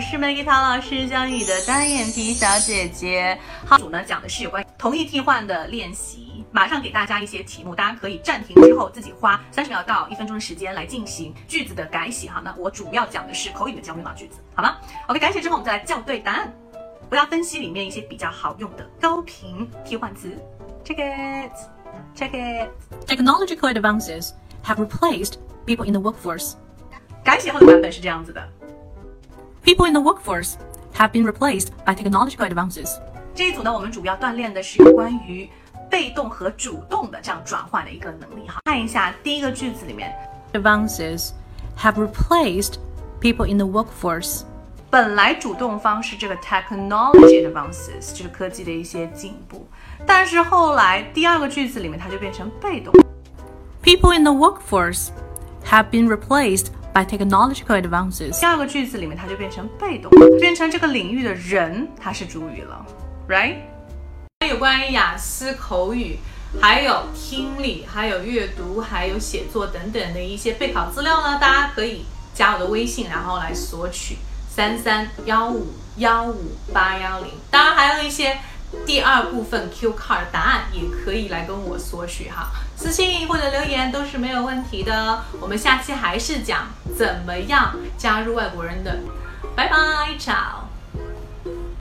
是 Maggie 唐老师教你的单眼皮小姐姐。好，主呢讲的是有关同义替换的练习，马上给大家一些题目，大家可以暂停之后自己花三十秒到一分钟的时间来进行句子的改写哈。那我主要讲的是口语的交流脑句子，好吗？OK，改写之后我们再来校对答案，不要分析里面一些比较好用的高频替换词。Check it，check it。Technological advances have replaced people in the workforce. 改写后的版本是这样子的。People in the workforce have been replaced by technological advances. 这一组呢，我们主要锻炼的是有关于被动和主动的这样转换的一个能力哈。看一下第一个句子里面， Advances have replaced people in the workforce. 本来主动方是这个 technology advances，就是科技的一些进步，但是后来第二个句子里面它就变成被动。 People in the workforce have been replaced by technological advances. 第二个句子里面它就变成被动，变成这个领域的人他是主语了，right？有关于雅思口语，还有听力，还有阅读，还有写作等等的一些备考资料呢，大家可以加我的微信，然后来索取三三幺五幺五八幺零。当然还有一些第二部分 Q card 答案也可以来跟我索取哈，私信或者留言都是没有问题的。我们下期还是讲怎么样加入外国人的，拜拜，ciao。